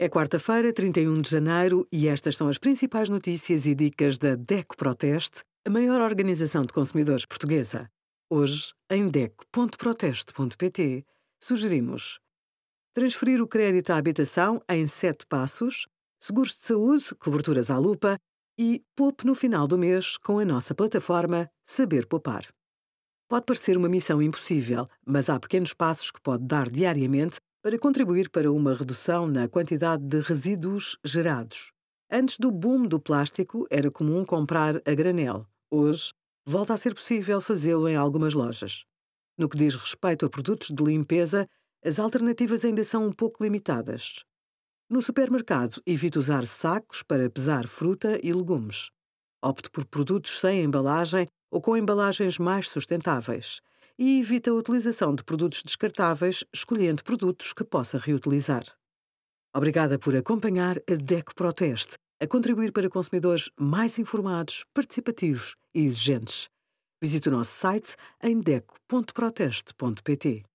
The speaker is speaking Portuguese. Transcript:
É quarta-feira, 31 de janeiro, e estas são as principais notícias e dicas da DECO Proteste, a maior organização de consumidores portuguesa. Hoje, em DECO.proteste.pt, sugerimos transferir o crédito à habitação em sete passos, seguros de saúde, coberturas à lupa e poupe no final do mês com a nossa plataforma Saber Poupar. Pode parecer uma missão impossível, mas há pequenos passos que pode dar diariamente para contribuir para uma redução na quantidade de resíduos gerados. Antes do boom do plástico, era comum comprar a granel. Hoje, volta a ser possível fazê-lo em algumas lojas. No que diz respeito a produtos de limpeza, as alternativas ainda são um pouco limitadas. No supermercado, evite usar sacos para pesar fruta e legumes. Opte por produtos sem embalagem ou com embalagens mais sustentáveis e evita a utilização de produtos descartáveis, escolhendo produtos que possa reutilizar. Obrigada por acompanhar a DECO Proteste, a contribuir para consumidores mais informados, participativos e exigentes. Visite o nosso site em deco.proteste.pt.